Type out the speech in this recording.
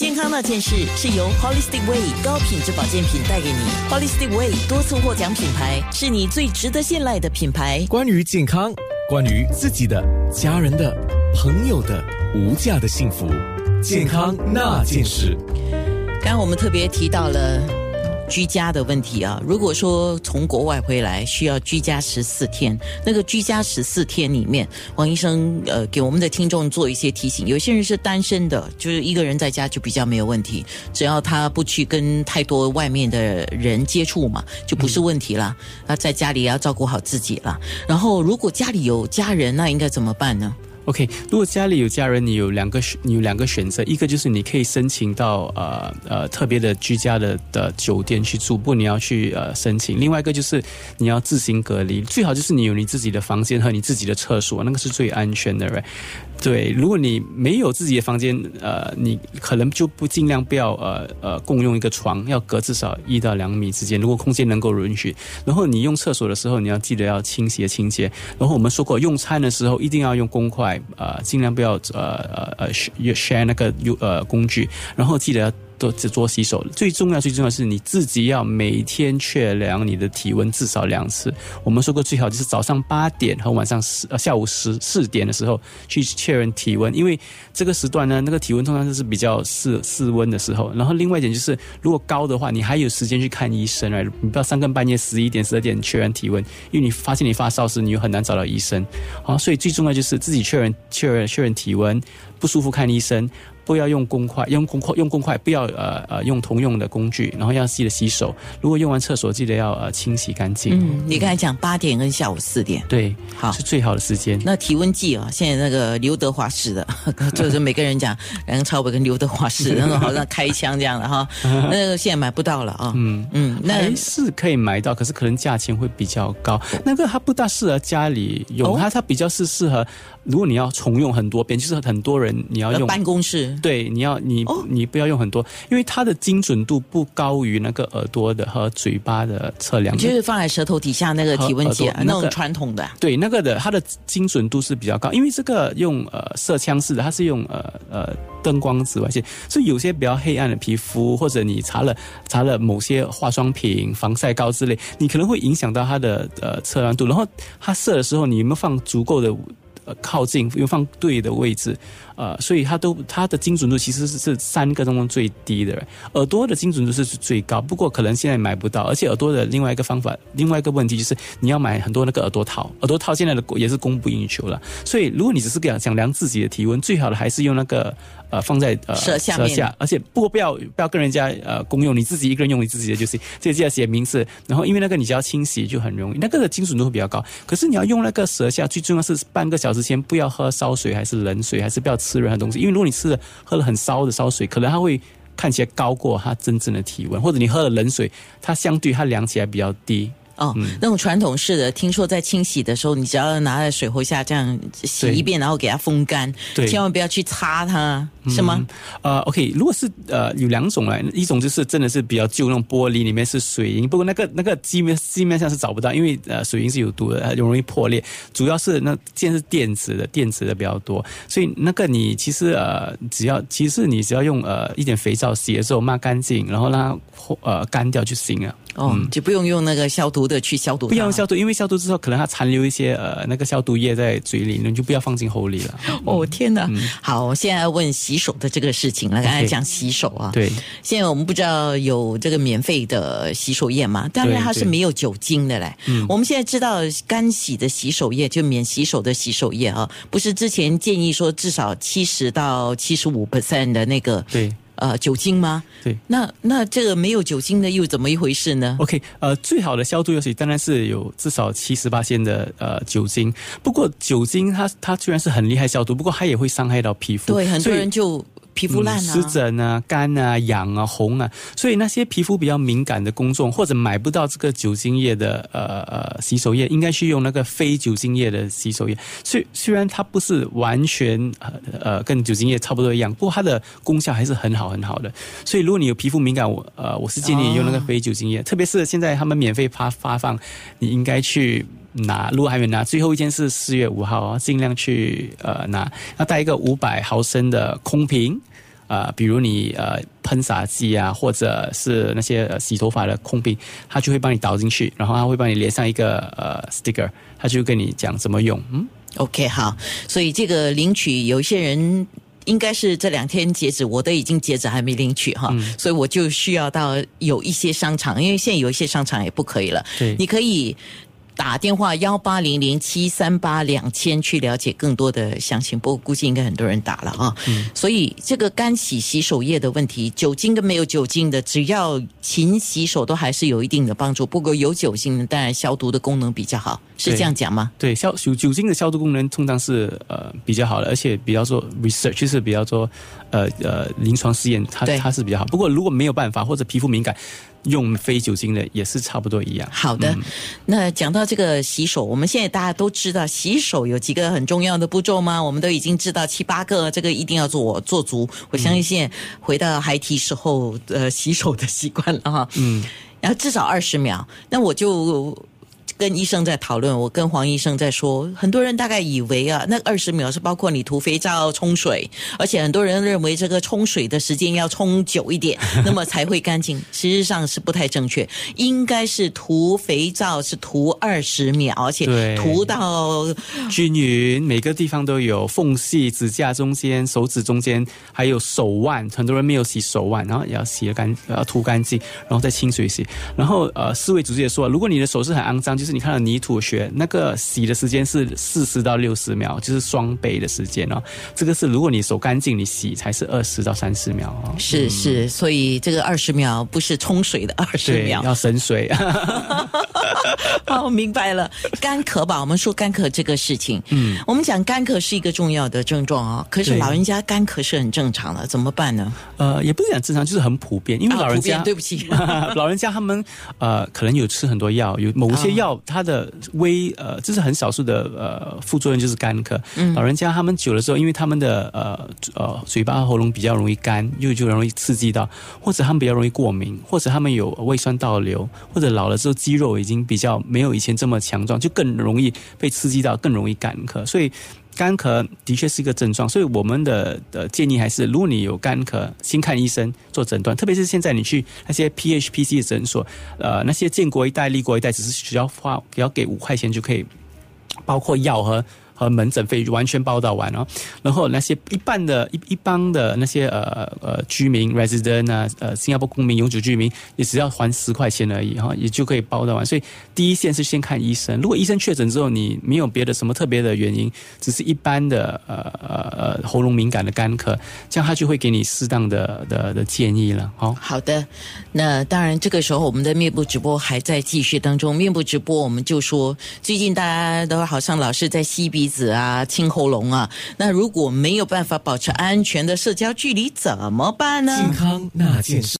健康那件事是由 Holistic Way 高品质保健品带给你。Holistic Way 多次获奖品牌，是你最值得信赖的品牌。关于健康，关于自己的、家人的、朋友的无价的幸福，健康那件事。刚刚我们特别提到了。居家的问题啊，如果说从国外回来需要居家十四天，那个居家十四天里面，王医生呃给我们的听众做一些提醒。有些人是单身的，就是一个人在家就比较没有问题，只要他不去跟太多外面的人接触嘛，就不是问题啦。那在家里也要照顾好自己啦。然后如果家里有家人，那应该怎么办呢？OK，如果家里有家人，你有两个选，你有两个选择，一个就是你可以申请到呃呃特别的居家的的酒店去住，不你要去呃申请；另外一个就是你要自行隔离，最好就是你有你自己的房间和你自己的厕所，那个是最安全的。对，如果你没有自己的房间，呃，你可能就不尽量不要呃呃共用一个床，要隔至少一到两米之间。如果空间能够允许，然后你用厕所的时候，你要记得要清洁清洁。然后我们说过，用餐的时候一定要用公筷，呃，尽量不要呃呃呃 share 那个 U 呃工具，然后记得要。做做洗手，最重要最重要是你自己要每天确量你的体温至少两次。我们说过最好就是早上八点和晚上十呃下午十四点的时候去确认体温，因为这个时段呢，那个体温通常就是比较室室温的时候。然后另外一点就是，如果高的话，你还有时间去看医生啊，你不要三更半夜十一点十二点确认体温，因为你发现你发烧时，你又很难找到医生。好，所以最重要就是自己确认确认确认体温，不舒服看医生。不要用公筷，用公筷用公筷，不要呃呃用同用的工具，然后要记得洗手。如果用完厕所，记得要呃清洗干净。嗯，你刚才讲八点跟下午四点，对，好是最好的时间。那体温计啊，现在那个刘德华式的，就是每个人讲梁朝伟跟刘德华式的那种，好像开枪这样的哈，那个现在买不到了啊。嗯嗯，那是可以买到，可是可能价钱会比较高。那个它不大适合家里用，它它比较是适合。如果你要重用很多遍，就是很多人你要用办公室，对，你要你你不要用很多，因为它的精准度不高于那个耳朵的和嘴巴的测量，就是放在舌头底下那个体温计，那种传统的，对，那个的它的精准度是比较高，因为这个用呃射枪式的，它是用呃呃灯光紫外线，所以有些比较黑暗的皮肤，或者你擦了擦了某些化妆品、防晒膏之类，你可能会影响到它的呃测量度，然后它射的时候，你有没有放足够的？靠近又放对的位置，呃，所以它都它的精准度其实是是三个当中最低的。耳朵的精准度是最高，不过可能现在买不到。而且耳朵的另外一个方法，另外一个问题就是你要买很多那个耳朵套，耳朵套现在的也是供不应求了。所以如果你只是想想量自己的体温，最好的还是用那个。呃，放在呃舌下下，而且不过不要不要跟人家呃公用，你自己一个人用你自己的就是，这记得写名字。然后因为那个你只要清洗就很容易，那个的精准度会比较高。可是你要用那个舌下，最重要是半个小时前不要喝烧水，还是冷水，还是不要吃吃任何东西。因为如果你吃了喝了很烧的烧水，可能它会看起来高过它真正的体温，或者你喝了冷水，它相对它量起来比较低。哦，那种传统式的，听说在清洗的时候，你只要拿在水壶下这样洗一遍，然后给它风干，千万不要去擦它，是吗？呃，OK，如果是呃有两种来，一种就是真的是比较旧那种玻璃，里面是水银，不过那个那个基面基面上是找不到，因为呃水银是有毒的，很容易破裂。主要是那件是电子的，电子的比较多，所以那个你其实呃只要其实你只要用呃一点肥皂洗的时候抹干净，然后让它呃干掉就行了。哦，就不用用那个消毒的去消毒。不要消毒，因为消毒之后可能它残留一些呃那个消毒液在嘴里，你就不要放进喉里了。哦天哪！好，我现在问洗手的这个事情了。刚才讲洗手啊，对。现在我们不知道有这个免费的洗手液吗？当然它是没有酒精的嘞。嗯。我们现在知道干洗的洗手液就免洗手的洗手液啊，不是之前建议说至少七十到七十五 percent 的那个。对。呃，酒精吗？对，那那这个没有酒精的又怎么一回事呢？OK，呃，最好的消毒药水当然是有至少七十八线的呃酒精。不过酒精它它虽然是很厉害消毒，不过它也会伤害到皮肤。对，很多人就。皮肤烂啊，湿疹啊，干啊，痒啊，红啊，所以那些皮肤比较敏感的公众，或者买不到这个酒精液的呃呃洗手液，应该去用那个非酒精液的洗手液。虽虽然它不是完全呃呃跟酒精液差不多一样，不过它的功效还是很好很好的。所以如果你有皮肤敏感，我呃我是建议用那个非酒精液，特别是现在他们免费发发放，你应该去。拿，如果还没拿，最后一天是四月五号，尽量去呃拿，要带一个五百毫升的空瓶，呃，比如你呃喷洒剂啊，或者是那些、呃、洗头发的空瓶，它就会帮你倒进去，然后它会帮你连上一个呃 sticker，它就跟你讲怎么用。嗯，OK，好，所以这个领取有一些人。应该是这两天截止，我都已经截止，还没领取哈，所以我就需要到有一些商场，因为现在有一些商场也不可以了。对你可以打电话幺八零零七三八两千去了解更多的详情，不过估计应该很多人打了啊。所以这个干洗洗手液的问题，酒精跟没有酒精的，只要勤洗手都还是有一定的帮助。不过有酒精的，当然消毒的功能比较好，是对这样讲吗？对，消酒酒精的消毒功能通常是呃比较好的，而且比较做 research，就是比较做呃呃临床试验，它它是比较好。不过如果没有办法或者皮肤敏感，用非酒精的也是差不多一样。好的，那讲到这个洗手，我们现在大家都知道洗手有几个很重要的步骤吗？我们都已经知道七八个，这个一定要做做足。我相信现在回到孩提时候呃洗手的习惯了哈，嗯，然后至少二十秒。那我就。跟医生在讨论，我跟黄医生在说，很多人大概以为啊，那二十秒是包括你涂肥皂、冲水，而且很多人认为这个冲水的时间要冲久一点，那么才会干净。实际上是不太正确，应该是涂肥皂是涂二十秒，而且对涂到均匀，每个地方都有缝隙，指甲中间、手指中间，还有手腕，很多人没有洗手腕，然后也要洗得干，要涂干净，然后再清水洗。然后呃，世卫组织也说，如果你的手是很肮脏，就是你看到泥土血，那个洗的时间是四十到六十秒，就是双倍的时间哦。这个是如果你手干净，你洗才是二十到三十秒哦。是是，所以这个二十秒不是冲水的二十，秒。要省水。哦，明白了，干咳吧，我们说干咳这个事情，嗯，我们讲干咳是一个重要的症状啊、可是老人家干咳是很正常的，怎么办呢？呃，也不是讲正常，就是很普遍，因为啊老人家，对不起。老人家他们呃可能有吃很多药，有某些药它的微呃，这是很少数的呃副作用就是干咳。嗯。老人家他们久了之后，因为他们的呃呃嘴巴喉咙比较容易干，又就容易刺激到，或者他们比较容易过敏，或者他们有胃酸倒流，或者老了之后肌肉已经比较没有以前这么强壮，就更容易被刺激到，更容易干咳，所以。干咳的确是一个症状，所以我们的的建议还是，如果你有干咳，先看医生做诊断。特别是现在你去那些 PHPC 的诊所，呃，那些建国一代、立国一代，只是只要花只要给五块钱就可以，包括药和。和门诊费完全包到完哦，然后那些一般的一一般的那些呃呃居民 resident 啊呃新加坡公民永久居民也只要还十块钱而已哈、也就可以包到完。所以第一线是先看医生，如果医生确诊之后你没有别的什么特别的原因，只是一般的呃呃呃喉咙敏感的干咳，这样他就会给你适当的的的建议了。好、好的，那当然，这个时候我们的面部直播还在继续当中。面部直播，我们就说，最近大家都好像老是在吸鼻子啊、清喉咙啊。那如果没有办法保持安全的社交距离，怎么办呢？健康那件事。